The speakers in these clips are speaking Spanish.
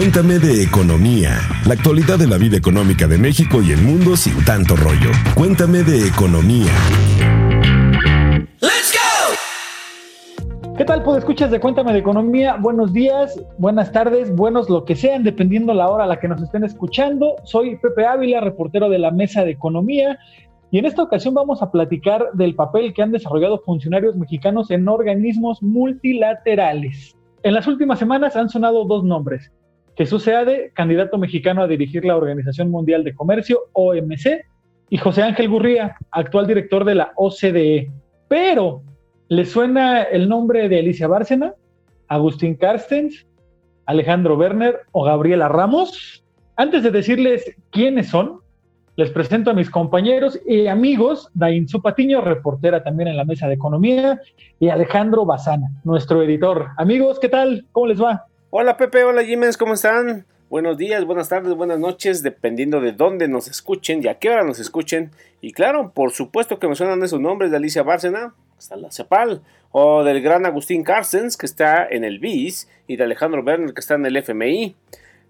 Cuéntame de economía, la actualidad de la vida económica de México y el mundo sin tanto rollo. Cuéntame de economía. ¿Qué tal, pues escuchas de Cuéntame de Economía? Buenos días, buenas tardes, buenos lo que sean, dependiendo la hora a la que nos estén escuchando. Soy Pepe Ávila, reportero de la Mesa de Economía, y en esta ocasión vamos a platicar del papel que han desarrollado funcionarios mexicanos en organismos multilaterales. En las últimas semanas han sonado dos nombres. Jesús Seade, candidato mexicano a dirigir la Organización Mundial de Comercio, OMC, y José Ángel Gurría, actual director de la OCDE. Pero ¿Le suena el nombre de Alicia Bárcena, Agustín Carstens, Alejandro Werner o Gabriela Ramos? Antes de decirles quiénes son, les presento a mis compañeros y amigos, Dain Patiño, reportera también en la mesa de economía, y Alejandro Bazana, nuestro editor. Amigos, ¿qué tal? ¿Cómo les va? Hola Pepe, hola Jiménez, ¿cómo están? Buenos días, buenas tardes, buenas noches, dependiendo de dónde nos escuchen y a qué hora nos escuchen. Y claro, por supuesto que me suenan esos nombres de Alicia Bárcena, que está en la CEPAL, o del gran Agustín Carstens, que está en el BIS, y de Alejandro Werner, que está en el FMI.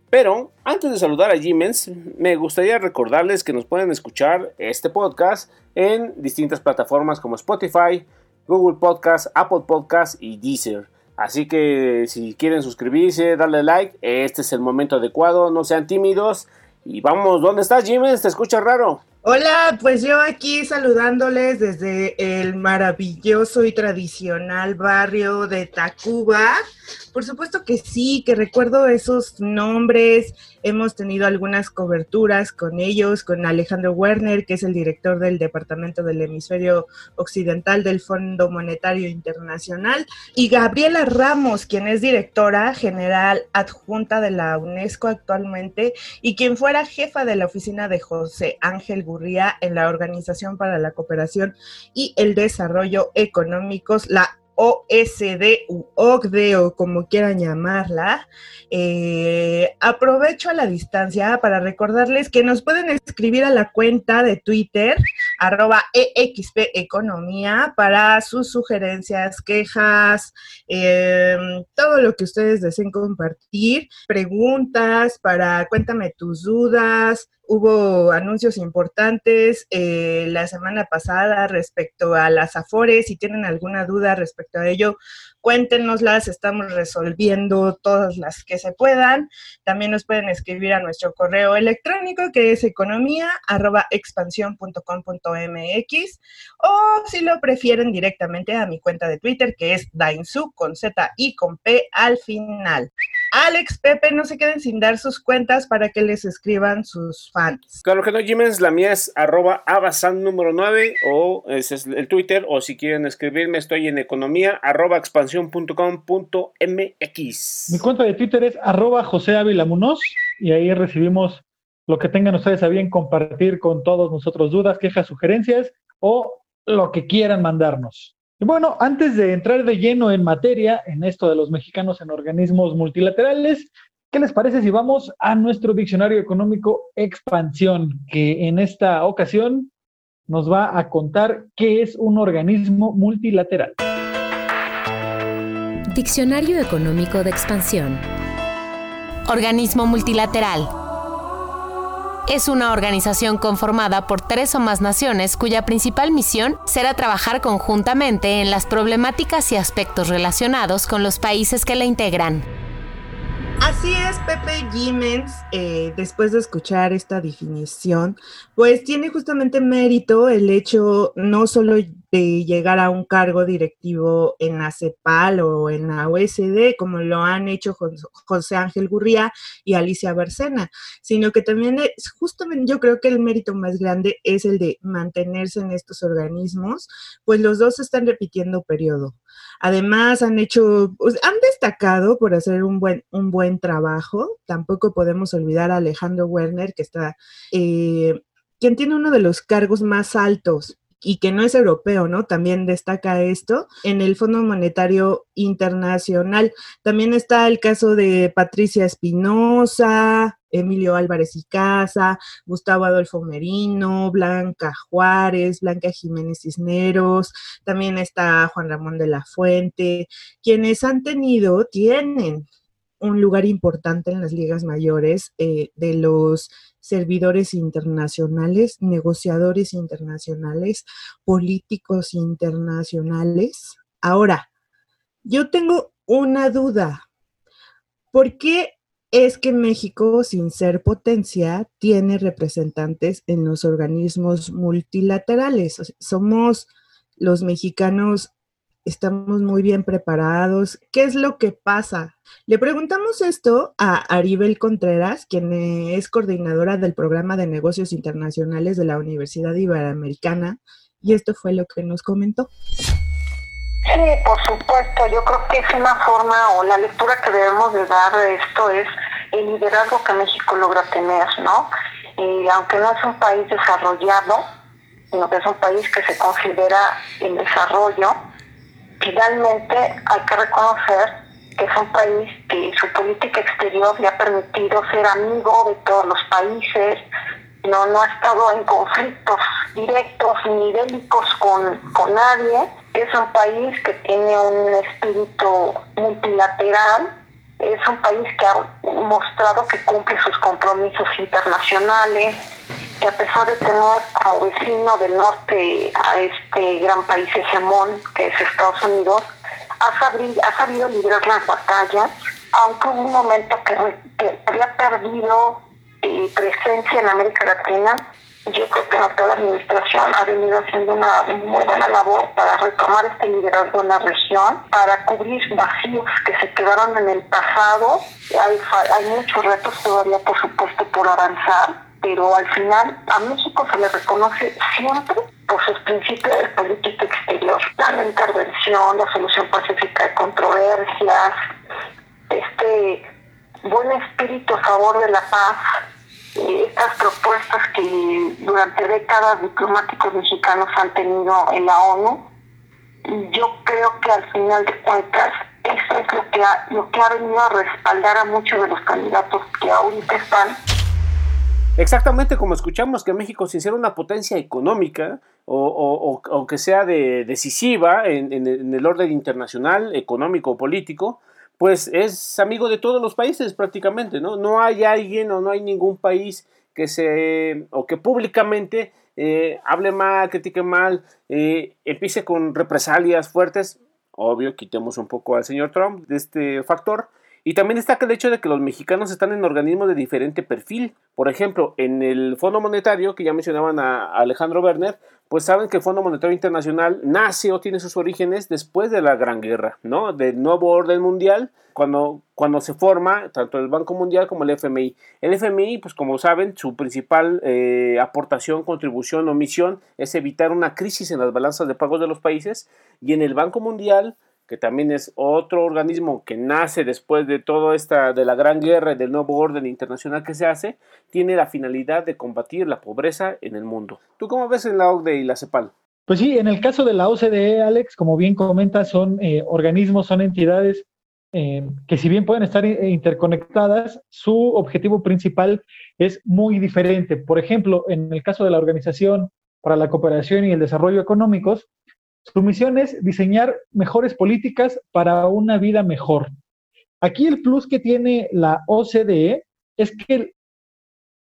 Pero antes de saludar a Jiménez, me gustaría recordarles que nos pueden escuchar este podcast en distintas plataformas como Spotify, Google Podcast, Apple Podcast y Deezer. Así que si quieren suscribirse, darle like, este es el momento adecuado, no sean tímidos. Y vamos, ¿dónde estás, Jiménez? Te escucha raro. Hola, pues yo aquí saludándoles desde el maravilloso y tradicional barrio de Tacuba. Por supuesto que sí, que recuerdo esos nombres. Hemos tenido algunas coberturas con ellos, con Alejandro Werner, que es el director del Departamento del Hemisferio Occidental del Fondo Monetario Internacional, y Gabriela Ramos, quien es directora general adjunta de la UNESCO actualmente y quien fuera jefa de la oficina de José Ángel en la Organización para la Cooperación y el Desarrollo Económicos, la OSD u OCDE o como quieran llamarla. Eh, aprovecho a la distancia para recordarles que nos pueden escribir a la cuenta de Twitter arroba EXP Economía para sus sugerencias, quejas, em, todo lo que ustedes deseen compartir, preguntas para cuéntame tus dudas, hubo anuncios importantes eh, la semana pasada respecto a las Afores. Si tienen alguna duda respecto a ello, cuéntenoslas. Estamos resolviendo todas las que se puedan. También nos pueden escribir a nuestro correo electrónico que es economía.expansión.com.mx o si lo prefieren directamente a mi cuenta de Twitter que es Dainsu con Z y con P al final. Alex, Pepe, no se queden sin dar sus cuentas para que les escriban sus fans. Claro que no, Jiménez, la mía es arroba abasan número 9 o ese es el Twitter o si quieren escribirme estoy en economía arroba expansión.com.mx. Mi cuenta de Twitter es arroba José Ávila y ahí recibimos lo que tengan ustedes a bien compartir con todos nosotros, dudas, quejas, sugerencias o lo que quieran mandarnos. Y bueno, antes de entrar de lleno en materia, en esto de los mexicanos en organismos multilaterales, ¿qué les parece si vamos a nuestro diccionario económico Expansión, que en esta ocasión nos va a contar qué es un organismo multilateral? Diccionario económico de expansión. Organismo multilateral es una organización conformada por tres o más naciones cuya principal misión será trabajar conjuntamente en las problemáticas y aspectos relacionados con los países que la integran. Así es, Pepe Jiménez, eh, después de escuchar esta definición, pues tiene justamente mérito el hecho no solo de llegar a un cargo directivo en la CEPAL o en la OSD, como lo han hecho José Ángel Gurría y Alicia Barcena, sino que también es justamente yo creo que el mérito más grande es el de mantenerse en estos organismos, pues los dos están repitiendo periodo. Además, han hecho, pues, han destacado por hacer un buen, un buen trabajo. Tampoco podemos olvidar a Alejandro Werner, que está, eh, quien tiene uno de los cargos más altos y que no es europeo, ¿no? También destaca esto en el Fondo Monetario Internacional. También está el caso de Patricia Espinosa, Emilio Álvarez y Casa, Gustavo Adolfo Merino, Blanca Juárez, Blanca Jiménez Cisneros, también está Juan Ramón de la Fuente, quienes han tenido, tienen un lugar importante en las ligas mayores eh, de los servidores internacionales, negociadores internacionales, políticos internacionales. Ahora, yo tengo una duda. ¿Por qué es que México, sin ser potencia, tiene representantes en los organismos multilaterales? somos los mexicanos estamos muy bien preparados. ¿Qué es lo que pasa? Le preguntamos esto a Aribel Contreras, quien es coordinadora del programa de negocios internacionales de la Universidad Iberoamericana, y esto fue lo que nos comentó. Sí, por supuesto, yo creo que es una forma o la lectura que debemos de dar de esto es el liderazgo que México logra tener, ¿no? Y aunque no es un país desarrollado, sino que es un país que se considera en desarrollo, finalmente hay que reconocer que es un país que su política exterior le ha permitido ser amigo de todos los países, no, no ha estado en conflictos directos ni bélicos con, con nadie, es un país que tiene un espíritu multilateral, es un país que ha mostrado que cumple sus compromisos internacionales, que a pesar de tener como vecino del norte a este gran país hegemón que es Estados Unidos, ha sabido, ha sabido librar las batallas, aunque hubo un momento que, había perdido eh, presencia en América Latina, yo creo que toda la administración ha venido haciendo una muy buena labor para retomar este liderazgo en la región, para cubrir vacíos que se quedaron en el pasado. Hay, hay muchos retos todavía, por supuesto, por avanzar pero al final a México se le reconoce siempre por sus principios de política exterior, la intervención, la solución pacífica de controversias, este buen espíritu a favor de la paz, estas propuestas que durante décadas diplomáticos mexicanos han tenido en la ONU, yo creo que al final de cuentas eso es lo que ha, lo que ha venido a respaldar a muchos de los candidatos que ahorita están Exactamente como escuchamos que México, sin ser una potencia económica o, que sea de, decisiva en, el orden internacional, económico o político, pues es amigo de todos los países prácticamente, ¿no? No hay alguien o no hay ningún país que se, o que públicamente eh, hable mal, critique mal, eh, empiece con represalias fuertes. Obvio, quitemos un poco al señor Trump de este factor, y también destaca el hecho de que los mexicanos están en organismos de diferente perfil. Por ejemplo, en el Fondo Monetario, que ya mencionaban a Alejandro Werner, pues saben que el Fondo Monetario Internacional nace o tiene sus orígenes después de la Gran Guerra, ¿no? Del nuevo orden mundial, cuando, cuando se forma tanto el Banco Mundial como el FMI. El FMI, pues como saben, su principal eh, aportación, contribución o misión es evitar una crisis en las balanzas de pagos de los países. Y en el Banco Mundial que también es otro organismo que nace después de toda esta, de la gran guerra y del nuevo orden internacional que se hace, tiene la finalidad de combatir la pobreza en el mundo. ¿Tú cómo ves en la OCDE y la CEPAL? Pues sí, en el caso de la OCDE, Alex, como bien comentas, son eh, organismos, son entidades eh, que si bien pueden estar eh, interconectadas, su objetivo principal es muy diferente. Por ejemplo, en el caso de la Organización para la Cooperación y el Desarrollo Económicos, su misión es diseñar mejores políticas para una vida mejor. Aquí el plus que tiene la OCDE es que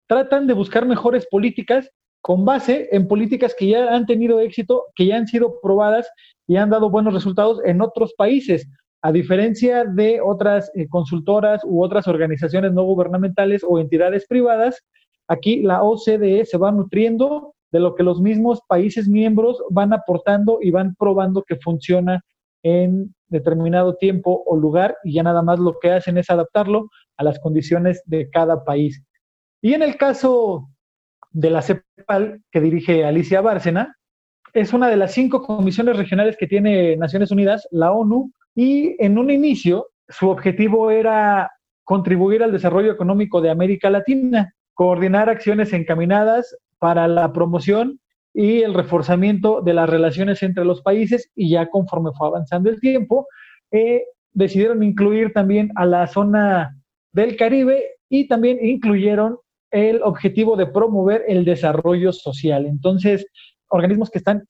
tratan de buscar mejores políticas con base en políticas que ya han tenido éxito, que ya han sido probadas y han dado buenos resultados en otros países, a diferencia de otras eh, consultoras u otras organizaciones no gubernamentales o entidades privadas. Aquí la OCDE se va nutriendo de lo que los mismos países miembros van aportando y van probando que funciona en determinado tiempo o lugar y ya nada más lo que hacen es adaptarlo a las condiciones de cada país. Y en el caso de la CEPAL, que dirige Alicia Bárcena, es una de las cinco comisiones regionales que tiene Naciones Unidas, la ONU, y en un inicio su objetivo era contribuir al desarrollo económico de América Latina, coordinar acciones encaminadas para la promoción y el reforzamiento de las relaciones entre los países y ya conforme fue avanzando el tiempo, eh, decidieron incluir también a la zona del Caribe y también incluyeron el objetivo de promover el desarrollo social. Entonces, organismos que están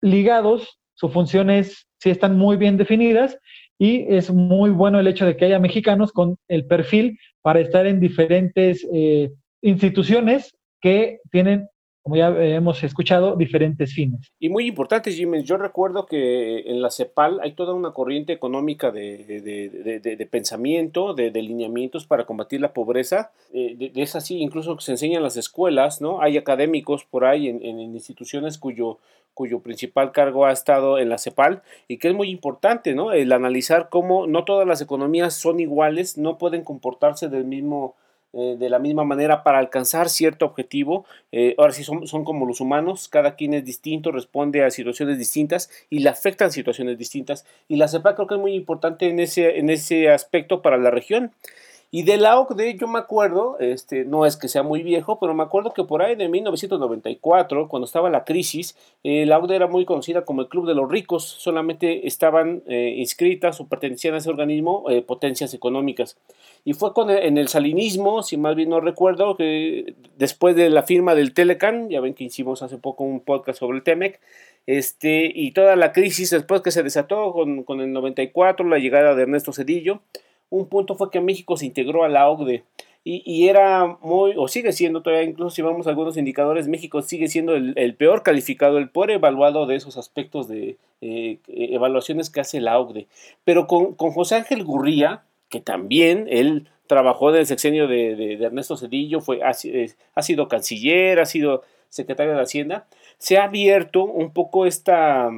ligados, sus funciones sí están muy bien definidas y es muy bueno el hecho de que haya mexicanos con el perfil para estar en diferentes eh, instituciones que tienen como ya hemos escuchado, diferentes fines. Y muy importante, Jiménez, yo recuerdo que en la CEPAL hay toda una corriente económica de, de, pensamiento, de, lineamientos para combatir la pobreza. Eh, es así, incluso se enseña en las escuelas, ¿no? Hay académicos por ahí en, en instituciones cuyo, cuyo principal cargo ha estado en la CEPAL y que es muy importante, ¿no? El analizar cómo no todas las economías son iguales, no pueden comportarse del mismo eh, de la misma manera para alcanzar cierto objetivo. Eh, ahora sí son, son, como los humanos, cada quien es distinto, responde a situaciones distintas y le afectan situaciones distintas. Y la CEPA creo que es muy importante en ese, en ese aspecto para la región. Y de la OCDE yo me acuerdo, este, no es que sea muy viejo, pero me acuerdo que por ahí de 1994, cuando estaba la crisis, eh, la OCDE era muy conocida como el Club de los Ricos, solamente estaban inscritas o pertenecían a ese organismo potencias económicas. Y fue con en el salinismo, si más bien no recuerdo, que después de la firma del Telecan, ya ven que hicimos hace poco un podcast sobre el Temec, este, y toda la crisis después que se desató con, con el 94, la llegada de Ernesto Cedillo, un punto fue que México se integró a la OCDE. Y, y, era muy, o sigue siendo todavía, incluso si vamos a algunos indicadores, México sigue siendo el, peor calificado, el peor evaluado de esos aspectos de eh, evaluaciones que hace la OCDE. Pero con, con José Ángel Gurría, que también él trabajó en el sexenio de, Ernesto Cedillo, fue, ha, ha, sido canciller, ha sido secretario de Hacienda, se ha abierto un poco esta,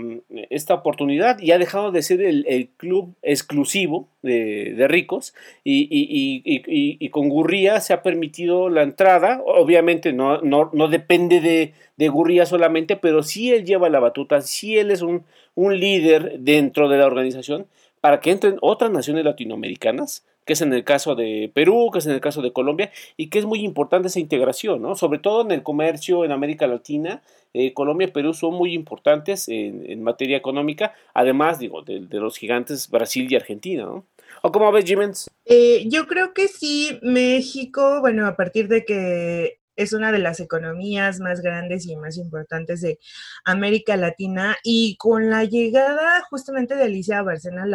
esta oportunidad y ha dejado de ser el, club exclusivo de, ricos y, y, con Gurría se ha permitido la entrada, obviamente no, no, no depende de, de, Gurría solamente, pero sí él lleva la batuta, sí él es un, un líder dentro de la organización para que entren otras naciones latinoamericanas, que es en el caso de Perú, que es en el caso de Colombia, y que es muy importante esa integración, ¿no? Sobre todo en el comercio en América Latina, eh, Colombia y Perú son muy importantes en, materia económica, además, digo, de, los gigantes Brasil y Argentina, ¿no? ¿O cómo ves, Jimens? Eh, yo creo que sí, México, bueno, a partir de que es una de las economías más grandes y más importantes de América Latina. Y con la llegada justamente de Alicia Barcena a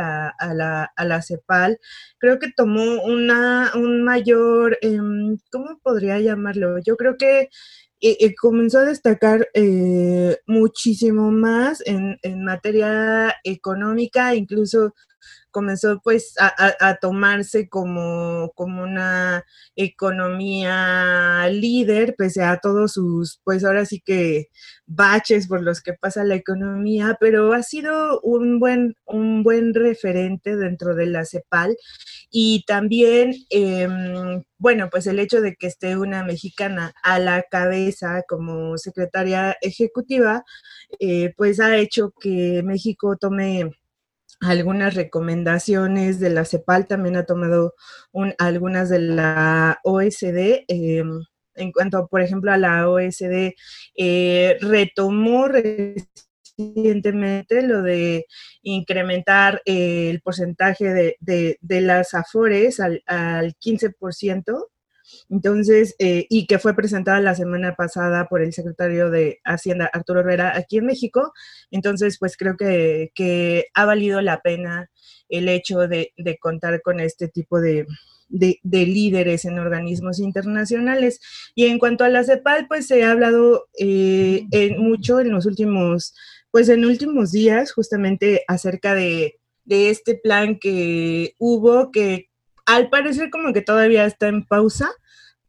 la, a la, CEPAL, creo que tomó una, un mayor, em, ¿cómo podría llamarlo? Yo creo que comenzó a destacar eh, muchísimo más en, materia económica, incluso comenzó pues a, tomarse como, como, una economía líder, pese a todos sus, pues ahora sí que baches por los que pasa la economía, pero ha sido un buen, un buen referente dentro de la CEPAL y también, em, bueno, pues el hecho de que esté una mexicana a la cabeza como secretaria ejecutiva, eh, pues ha hecho que México tome algunas recomendaciones de la CEPAL, también ha tomado algunas de la OSD. Em, en cuanto, por ejemplo, a la OSD, eh, retomó recientemente lo de incrementar el porcentaje de, las AFORES al, al 15%. Entonces, eh, y que fue presentada la semana pasada por el secretario de Hacienda, Arturo Herrera, aquí en México. Entonces, pues creo que, que ha valido la pena el hecho de, de contar con este tipo de, de, líderes en organismos internacionales. Y en cuanto a la CEPAL, pues se ha hablado eh, en mucho en los últimos, pues en últimos días, justamente acerca de, este plan que hubo, que al parecer como que todavía está en pausa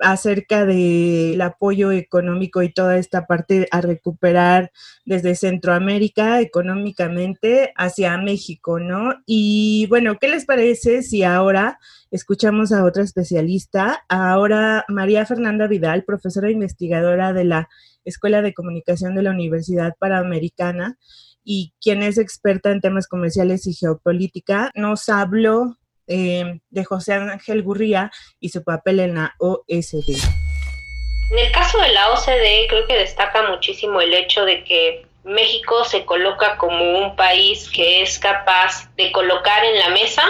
acerca del apoyo económico y toda esta parte a recuperar desde Centroamérica económicamente hacia México, ¿no? Y bueno, ¿qué les parece si ahora escuchamos a otra especialista, ahora María Fernanda Vidal, profesora investigadora de la Escuela de Comunicación de la Universidad Panamericana y quien es experta en temas comerciales y geopolítica, nos habló Em, de José Ángel Gurría y su papel en la OSD. En el caso de la OCDE creo que destaca muchísimo el hecho de que México se coloca como un país que es capaz de colocar en la mesa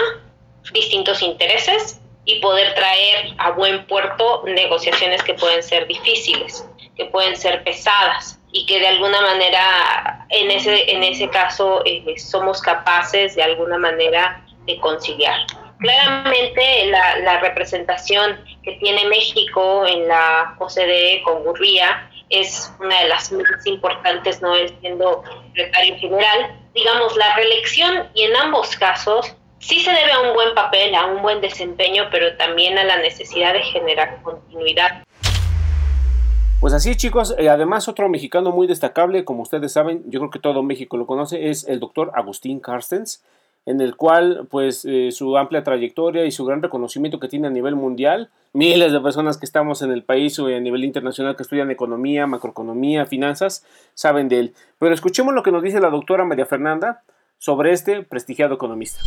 distintos intereses y poder traer a buen puerto negociaciones que pueden ser difíciles, que pueden ser pesadas y que de alguna manera en ese, en ese caso eh, somos capaces de alguna manera de conciliar. Claramente la, representación que tiene México en la OCDE con Gurría es una de las más importantes, no es siendo secretario general. Digamos, la reelección y en ambos casos sí se debe a un buen papel, a un buen desempeño, pero también a la necesidad de generar continuidad. Pues así chicos, eh, además otro mexicano muy destacable, como ustedes saben, yo creo que todo México lo conoce, es el doctor Agustín Carstens, en el cual pues eh, su amplia trayectoria y su gran reconocimiento que tiene a nivel mundial, miles de personas que estamos en el país o a nivel internacional que estudian economía, macroeconomía, finanzas, saben de él. Pero escuchemos lo que nos dice la doctora María Fernanda sobre este prestigiado economista.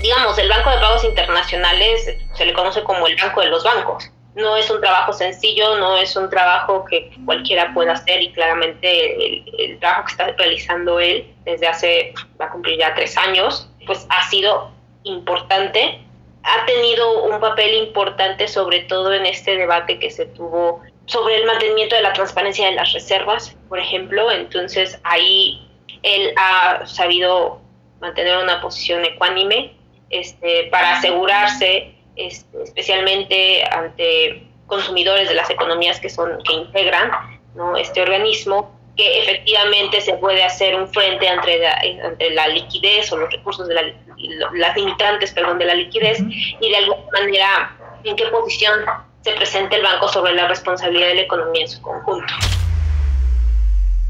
Digamos, el Banco de Pagos Internacionales se le conoce como el banco de los bancos. No es un trabajo sencillo, no es un trabajo que cualquiera pueda hacer y claramente el, trabajo que está realizando él desde hace, va a cumplir ya tres años, pues ha sido importante, ha tenido un papel importante sobre todo en este debate que se tuvo sobre el mantenimiento de la transparencia de las reservas, por ejemplo, entonces ahí él ha sabido mantener una posición ecuánime este, para asegurarse, este, especialmente ante consumidores de las economías que son que integran ¿no? este organismo, que efectivamente se puede hacer un frente entre la, entre la liquidez o los recursos de la, las limitantes perdón, de la liquidez y de alguna manera en qué posición se presenta el banco sobre la responsabilidad de la economía en su conjunto.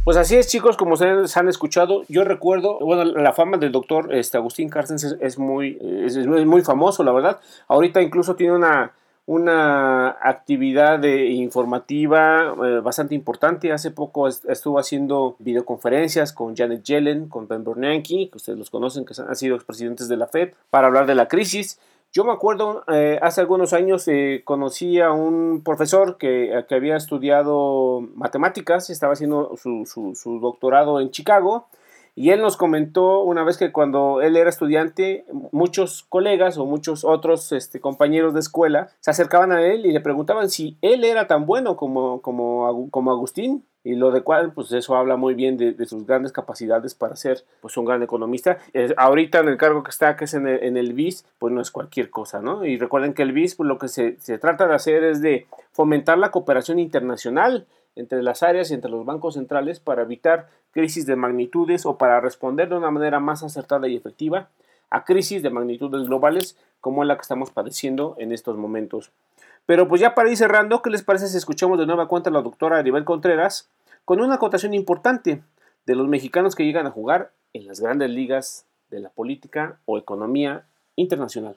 Pues así es, chicos, como ustedes han escuchado, yo recuerdo, bueno, la fama del doctor este, Agustín Carstens es, muy, es, muy famoso, la verdad. Ahorita incluso tiene una, una actividad informativa eh, bastante importante. Hace poco estuvo haciendo videoconferencias con Janet Yellen, con Ben Bernanke, que ustedes los conocen, que han sido expresidentes de la Fed, para hablar de la crisis. Yo me acuerdo, eh, hace algunos años eh, conocí a un profesor que, que, había estudiado matemáticas, estaba haciendo su, su, doctorado en Chicago, y él nos comentó una vez que cuando él era estudiante, muchos colegas o muchos otros este, compañeros de escuela se acercaban a él y le preguntaban si él era tan bueno como, como, como Agustín y lo de cual, pues eso habla muy bien de, sus grandes capacidades para ser pues un gran economista. ahorita en el cargo que está, que es en el, BIS, pues no es cualquier cosa, ¿no? Y recuerden que el BIS, pues lo que se, se trata de hacer es de fomentar la cooperación internacional entre las áreas y entre los bancos centrales para evitar crisis de magnitudes o para responder de una manera más acertada y efectiva a crisis de magnitudes globales como la que estamos padeciendo en estos momentos. Pero pues ya para ir cerrando, ¿qué les parece si escuchamos de nueva cuenta a la doctora Aribel Contreras con una acotación importante de los mexicanos que llegan a jugar en las grandes ligas de la política o economía internacional?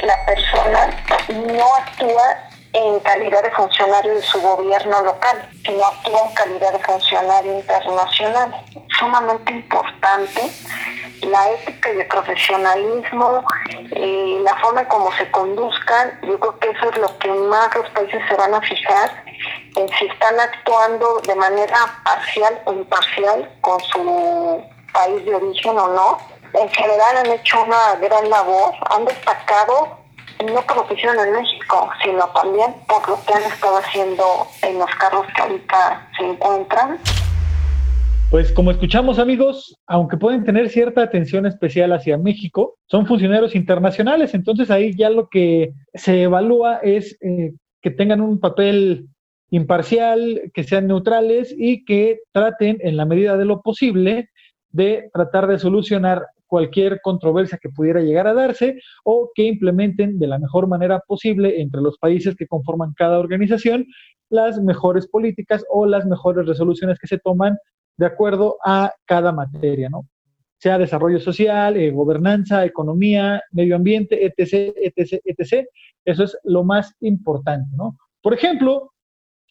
La persona no actúa en calidad de funcionario de su gobierno local, sino actúa en calidad de funcionario internacional. Sumamente importante la ética y el profesionalismo, eh, la forma en cómo se conduzcan, yo creo que eso es lo que más los países se van a fijar en si están actuando de manera parcial o imparcial con su país de origen o no. En general han hecho una gran labor, han destacado no por lo que hicieron en México, sino también por lo que han estado haciendo en los carros que ahorita se encuentran. Pues como escuchamos amigos, aunque pueden tener cierta atención especial hacia México, son funcionarios internacionales, entonces ahí ya lo que se evalúa es eh, que tengan un papel imparcial, que sean neutrales y que traten en la medida de lo posible de tratar de solucionar cualquier controversia que pudiera llegar a darse o que implementen de la mejor manera posible entre los países que conforman cada organización las mejores políticas o las mejores resoluciones que se toman de acuerdo a cada materia, ¿no? Sea desarrollo social, eh, gobernanza, economía, medio ambiente, etc., etc., etc. Eso es lo más importante, ¿no? Por ejemplo,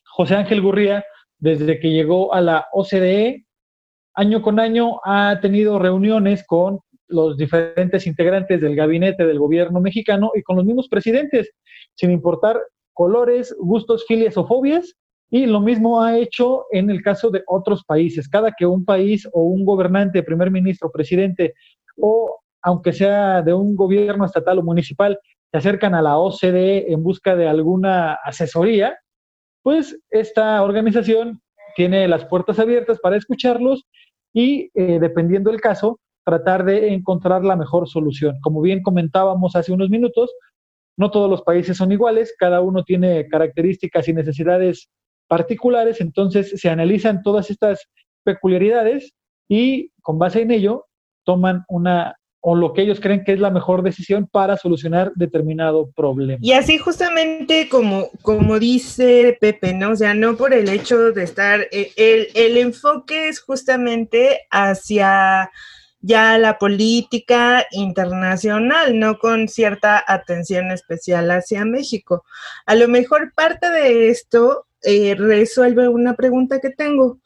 José Ángel Gurría, desde que llegó a la OCDE, año con año ha tenido reuniones con los diferentes integrantes del gabinete del gobierno mexicano y con los mismos presidentes, sin importar colores, gustos, filias o fobias, y lo mismo ha hecho en el caso de otros países. Cada que un país o un gobernante, primer ministro, presidente, o aunque sea de un gobierno estatal o municipal, se acercan a la OCDE en busca de alguna asesoría, pues esta organización tiene las puertas abiertas para escucharlos y, eh, dependiendo del caso, tratar de encontrar la mejor solución. Como bien comentábamos hace unos minutos, no todos los países son iguales, cada uno tiene características y necesidades particulares, entonces se analizan todas estas peculiaridades y con base en ello toman una o lo que ellos creen que es la mejor decisión para solucionar determinado problema. Y así justamente como, como dice Pepe, ¿no? O sea, no por el hecho de estar, eh, el, el enfoque es justamente hacia ya la política internacional, no con cierta atención especial hacia México. A lo mejor parte de esto eh, resuelve una pregunta que tengo.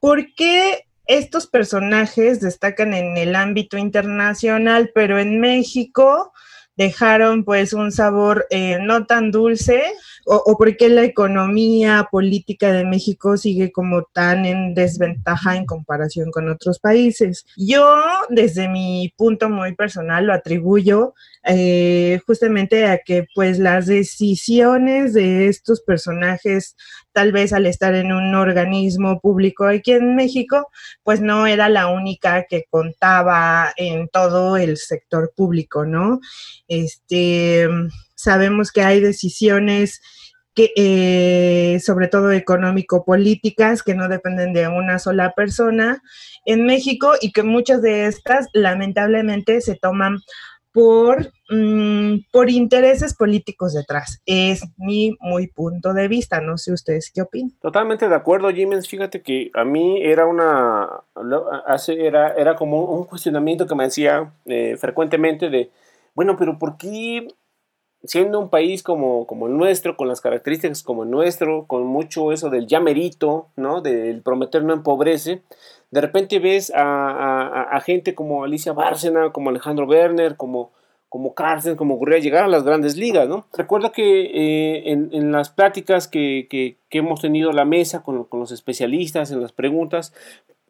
¿Por qué estos personajes destacan en el ámbito internacional, pero en México dejaron pues un sabor eh, no tan dulce o, o por qué la economía política de México sigue como tan en desventaja en comparación con otros países. Yo desde mi punto muy personal lo atribuyo eh, justamente a que pues las decisiones de estos personajes, tal vez al estar en un organismo público aquí en México, pues no era la única que contaba en todo el sector público, ¿no? Este, sabemos que hay decisiones que, eh, sobre todo económico-políticas, que no dependen de una sola persona en México y que muchas de estas lamentablemente se toman por, mm, por intereses políticos detrás. Es mi muy punto de vista. No sé ustedes qué opinan. Totalmente de acuerdo, Jiménez. Fíjate que a mí era una. Hace, era, era como un cuestionamiento que me hacía eh, frecuentemente de. Bueno, pero ¿por qué siendo un país como, como el nuestro, con las características como el nuestro, con mucho eso del llamerito, ¿no? Del prometer no empobrece, de repente ves a, gente como Alicia Bárcena, como Alejandro Werner, como, como Carsten, como Gurria llegar a las grandes ligas, ¿no? Recuerdo que eh, en, las pláticas que, que, hemos tenido la mesa con, con, los especialistas, en las preguntas,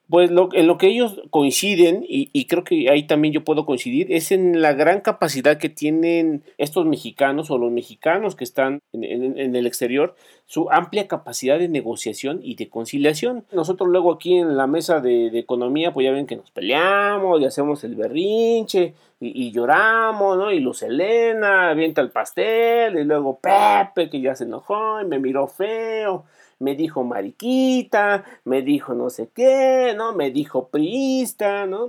pues lo, en lo que ellos coinciden, y, creo que ahí también yo puedo coincidir, es en la gran capacidad que tienen estos mexicanos o los mexicanos que están en, el exterior, su amplia capacidad de negociación y de conciliación. Nosotros luego aquí en la mesa de, economía, pues ya ven que nos peleamos y hacemos el berrinche y, lloramos, ¿no? Y Luz Elena avienta el pastel y luego Pepe que ya se enojó y me miró feo me dijo mariquita, me dijo no sé qué, ¿no? Me dijo priista, ¿no?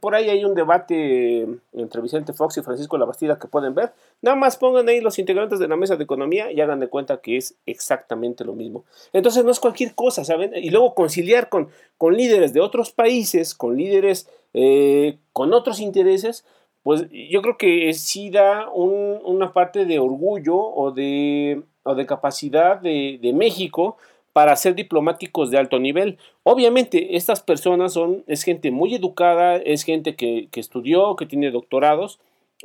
Por ahí hay un debate entre Vicente Fox y Francisco Labastida que pueden ver. Nada más pongan ahí los integrantes de la mesa de economía y hagan de cuenta que es exactamente lo mismo. Entonces no es cualquier cosa, ¿saben? Y luego conciliar con, con líderes de otros países, con líderes eh, con otros intereses, pues yo creo que sí da una parte de orgullo o de o de capacidad de, México para ser diplomáticos de alto nivel. Obviamente, estas personas son, es gente muy educada, es gente que, estudió, que tiene doctorados,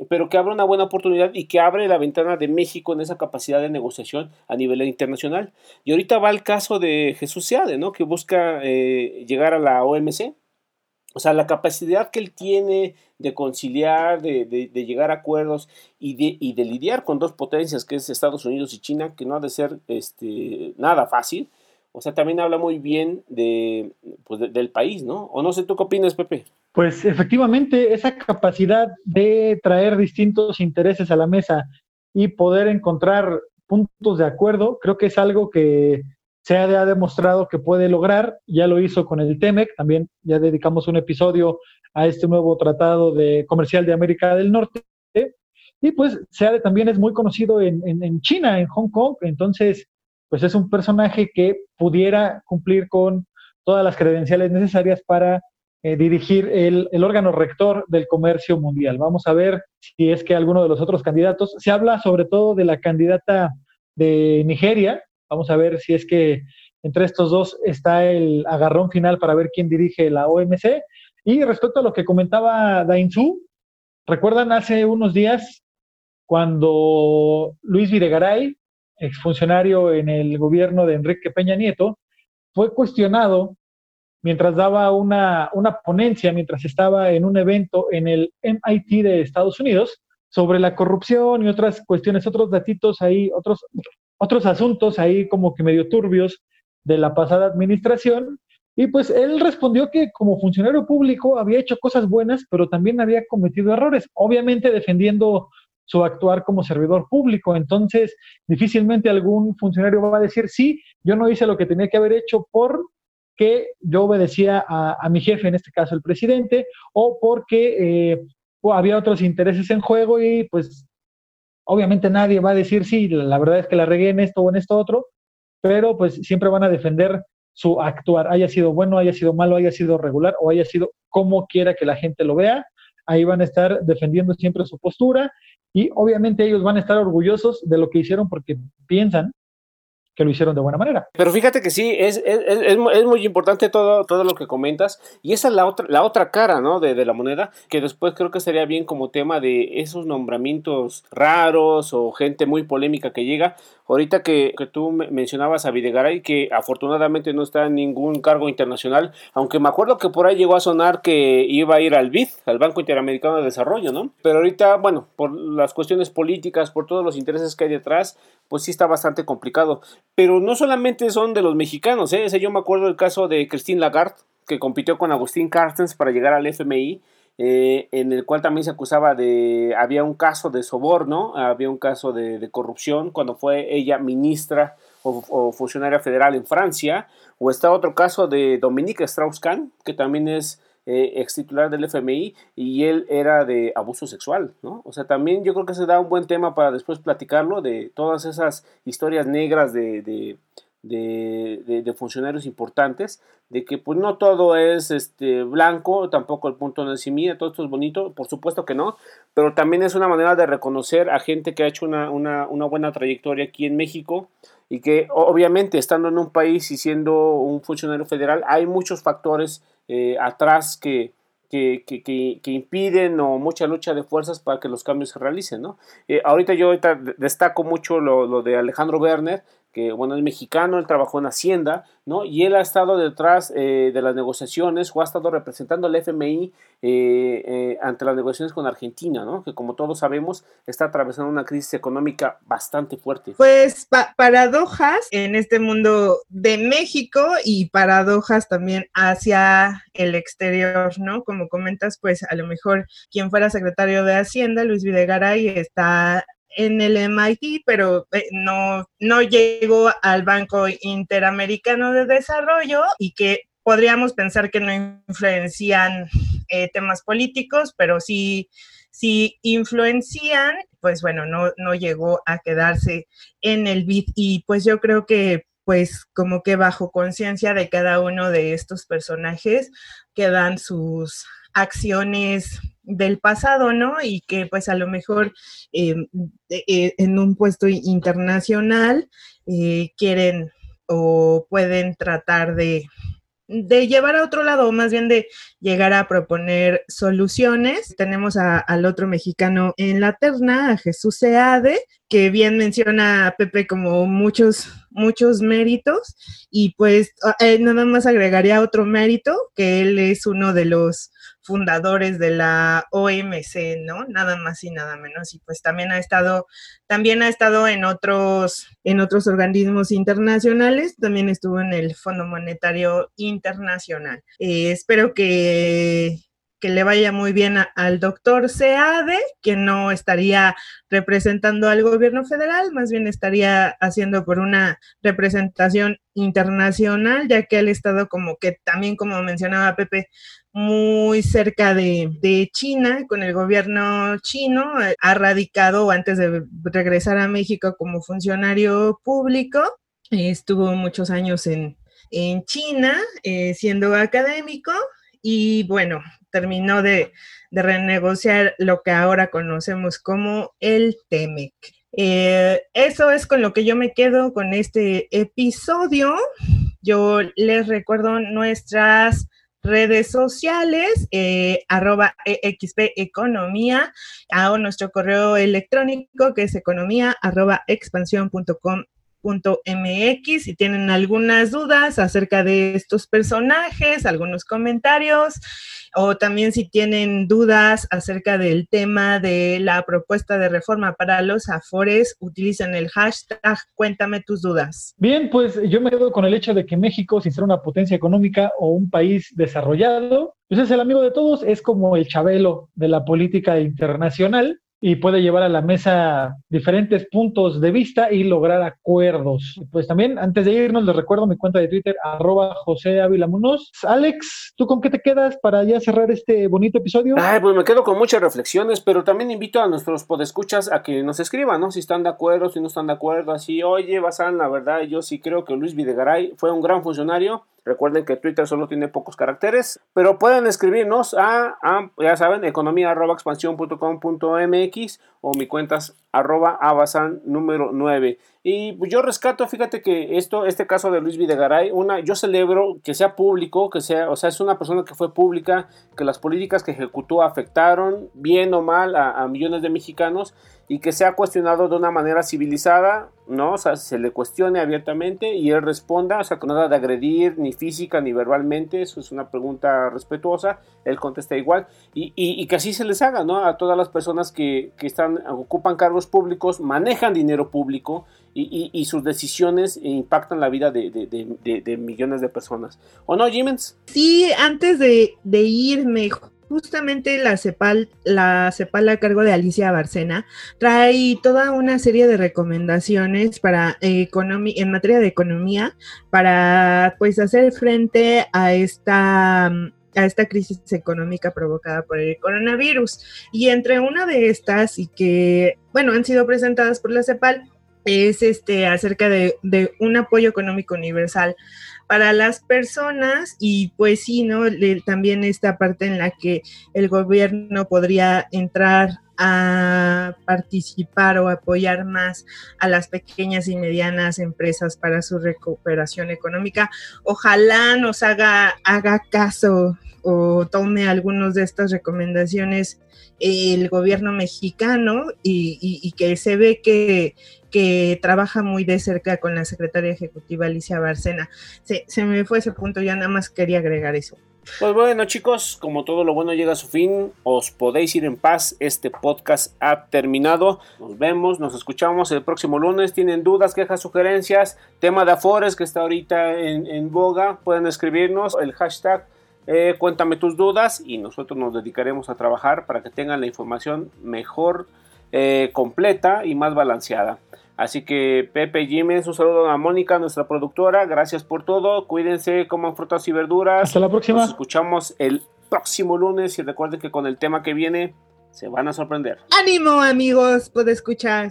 pero que abre una buena oportunidad y que abre la ventana de México en esa capacidad de negociación a nivel internacional. Y ahorita va el caso de Jesús Seade, ¿no? que busca eh, llegar a la OMC, o sea, la capacidad que él tiene de conciliar, de, llegar a acuerdos y de, y de, lidiar con dos potencias, que es Estados Unidos y China, que no ha de ser este, nada fácil. O sea, también habla muy bien de, pues del país, ¿no? O no sé, ¿tú qué opinas, Pepe? Pues efectivamente, esa capacidad de traer distintos intereses a la mesa y poder encontrar puntos de acuerdo, creo que es algo que se ha, demostrado que puede lograr, ya lo hizo con el TEMEC, también ya dedicamos un episodio a este nuevo tratado de comercial de América del Norte, y pues SEADE también es muy conocido en, China, en Hong Kong, entonces pues es un personaje que pudiera cumplir con todas las credenciales necesarias para eh, dirigir el, órgano rector del comercio mundial. Vamos a ver si es que alguno de los otros candidatos, se habla sobre todo de la candidata de Nigeria, Vamos a ver si es que entre estos dos está el agarrón final para ver quién dirige la OMC. Y respecto a lo que comentaba Dainzú, ¿recuerdan hace unos días cuando Luis Videgaray, exfuncionario en el gobierno de Enrique Peña Nieto, fue cuestionado mientras daba una, una ponencia, mientras estaba en un evento en el MIT de Estados Unidos, sobre la corrupción y otras cuestiones, otros datitos ahí, otros otros asuntos ahí como que medio turbios de la pasada administración Y pues él respondió que como funcionario público había hecho cosas buenas, pero también había cometido errores, obviamente defendiendo su actuar como servidor público. Entonces, difícilmente algún funcionario va a decir, sí, yo no hice lo que tenía que haber hecho porque yo obedecía a, mi jefe, en este caso el presidente, o porque eh, había otros intereses en juego y pues obviamente nadie va a decir, sí, la verdad es que la regué en esto o en esto otro, pero pues siempre van a defender su actuar, haya sido bueno, haya sido malo, haya sido regular o haya sido como quiera que la gente lo vea, ahí van a estar defendiendo siempre su postura y obviamente ellos van a estar orgullosos de lo que hicieron porque piensan que lo hicieron de buena manera. Pero fíjate que sí, es, es, es, muy importante todo, todo lo que comentas, y esa es la otra, la otra cara, ¿no? De, de, la moneda, que después creo que sería bien como tema de esos nombramientos raros o gente muy polémica que llega, Ahorita que, que tú mencionabas a Videgaray, que afortunadamente no está en ningún cargo internacional, aunque me acuerdo que por ahí llegó a sonar que iba a ir al BID, al Banco Interamericano de Desarrollo, ¿no? Pero ahorita, bueno, por las cuestiones políticas, por todos los intereses que hay detrás, pues sí está bastante complicado. Pero no solamente son de los mexicanos, ¿eh? Yo me acuerdo del caso de Christine Lagarde, que compitió con Agustín Carstens para llegar al FMI eh, en el cual también se acusaba de, había un caso de soborno, había un caso de, corrupción cuando fue ella ministra o, funcionaria federal en Francia, o está otro caso de Dominique Strauss-Kahn, que también es eh, ex titular del FMI y él era de abuso sexual, ¿no? O sea, también yo creo que se da un buen tema para después platicarlo de todas esas historias negras de de, de, funcionarios importantes, de que pues no todo es este blanco, tampoco el punto no es mía, todo esto es bonito, por supuesto que no, pero también es una manera de reconocer a gente que ha hecho una, una buena trayectoria aquí en México y que obviamente estando en un país y siendo un funcionario federal hay muchos factores eh, atrás que, que, que, que, impiden o mucha lucha de fuerzas para que los cambios se realicen, ¿no? Eh, ahorita yo ahorita destaco mucho lo, lo, de Alejandro Werner, que bueno, es mexicano, él trabajó en Hacienda, ¿no? Y él ha estado detrás eh, de las negociaciones o ha estado representando al FMI eh, eh, ante las negociaciones con Argentina, ¿no? Que como todos sabemos está atravesando una crisis económica bastante fuerte. Pues paradojas en este mundo de México y paradojas también hacia el exterior, ¿no? Como comentas, pues a lo mejor quien fuera secretario de Hacienda, Luis Videgaray, está en el MIT, pero eh, no, no llegó al Banco Interamericano de Desarrollo y que podríamos pensar que no influencian eh, temas políticos, pero sí, sí influencian, pues bueno, no, no llegó a quedarse en el BID y pues yo creo que pues como que bajo conciencia de cada uno de estos personajes quedan sus acciones del pasado, ¿no? Y que pues a lo mejor em, eh, en un puesto internacional eh, quieren o pueden tratar de, de llevar a otro lado, o más bien de llegar a proponer soluciones. Tenemos al otro mexicano en la terna, a Jesús Seade, que bien menciona a Pepe como muchos, muchos méritos, y pues eh, nada más agregaría otro mérito, que él es uno de los fundadores de la OMC, ¿no? Nada más y nada menos. Y pues también ha estado, también ha estado en otros, en otros organismos internacionales, también estuvo en el Fondo Monetario Internacional. Eh, espero que que le vaya muy bien al doctor Seade, que no estaría representando al gobierno federal, más bien estaría haciendo por una representación internacional, ya que él estado como que también, como mencionaba Pepe, muy cerca de, China, con el gobierno chino, ha radicado antes de regresar a México como funcionario público, estuvo muchos años en, China eh, siendo académico y bueno, terminó de, renegociar lo que ahora conocemos como el TEMEC. Eh, eso es con lo que yo me quedo con este episodio. Yo les recuerdo nuestras redes sociales, eh, arroba EXP Economía, o nuestro correo electrónico que es economía arroba expansión.com .mx si tienen algunas dudas acerca de estos personajes, algunos comentarios o también si tienen dudas acerca del tema de la propuesta de reforma para los afores, utilicen el hashtag cuéntame tus dudas. Bien, pues yo me quedo con el hecho de que México, sin ser una potencia económica o un país desarrollado, pues es el amigo de todos, es como el chabelo de la política internacional y puede llevar a la mesa diferentes puntos de vista y lograr acuerdos. Pues también, antes de irnos, les recuerdo mi cuenta de Twitter, arroba José Ávila Alex, ¿tú con qué te quedas para ya cerrar este bonito episodio? Ay, pues me quedo con muchas reflexiones, pero también invito a nuestros podescuchas a que nos escriban, ¿no? Si están de acuerdo, si no están de acuerdo, así, oye, Basan, la verdad, yo sí creo que Luis Videgaray fue un gran funcionario Recuerden que Twitter solo tiene pocos caracteres, pero pueden escribirnos a, ya saben, economía.expansión.com.mx o mi cuentas arroba abasan número 9. Y yo rescato, fíjate que esto, este caso de Luis Videgaray, una, yo celebro que sea público, que sea, o sea, es una persona que fue pública, que las políticas que ejecutó afectaron, bien o mal, a, millones de mexicanos y que sea cuestionado de una manera civilizada, ¿no? O sea, se le cuestione abiertamente y él responda, o sea, con nada de agredir, ni física ni verbalmente, eso es una pregunta respetuosa, él contesta igual, y, y, que así se les haga, ¿no? A todas las personas que, que están, ocupan cargos públicos manejan dinero público y, sus decisiones impactan la vida de, millones de personas. ¿O no, Jimens? Sí, antes de, irme, justamente la CEPAL, la CEPAL a cargo de Alicia Barcena, trae toda una serie de recomendaciones para en materia de economía para pues hacer frente a esta a esta crisis económica provocada por el coronavirus. Y entre una de estas, y que, bueno, han sido presentadas por la CEPAL, es este acerca de, un apoyo económico universal para las personas y pues sí, ¿no? también esta parte en la que el gobierno podría entrar a participar o apoyar más a las pequeñas y medianas empresas para su recuperación económica. Ojalá nos haga, haga caso o tome algunas de estas recomendaciones el gobierno mexicano y, que se ve que, que, trabaja muy de cerca con la secretaria ejecutiva Alicia Barcena. Se, se me fue ese punto, ya nada más quería agregar eso. Pues bueno chicos, como todo lo bueno llega a su fin, os podéis ir en paz, este podcast ha terminado, nos vemos, nos escuchamos el próximo lunes, tienen dudas, quejas, sugerencias, tema de Afores que está ahorita en, en boga, pueden escribirnos el hashtag eh, cuéntame tus dudas y nosotros nos dedicaremos a trabajar para que tengan la información mejor, eh, completa y más balanceada. Así que Pepe Jiménez, un saludo a Mónica, nuestra productora. Gracias por todo. Cuídense, coman frutas y verduras. Hasta la próxima. Nos escuchamos el próximo lunes y recuerden que con el tema que viene se van a sorprender. Ánimo amigos, puede escuchar.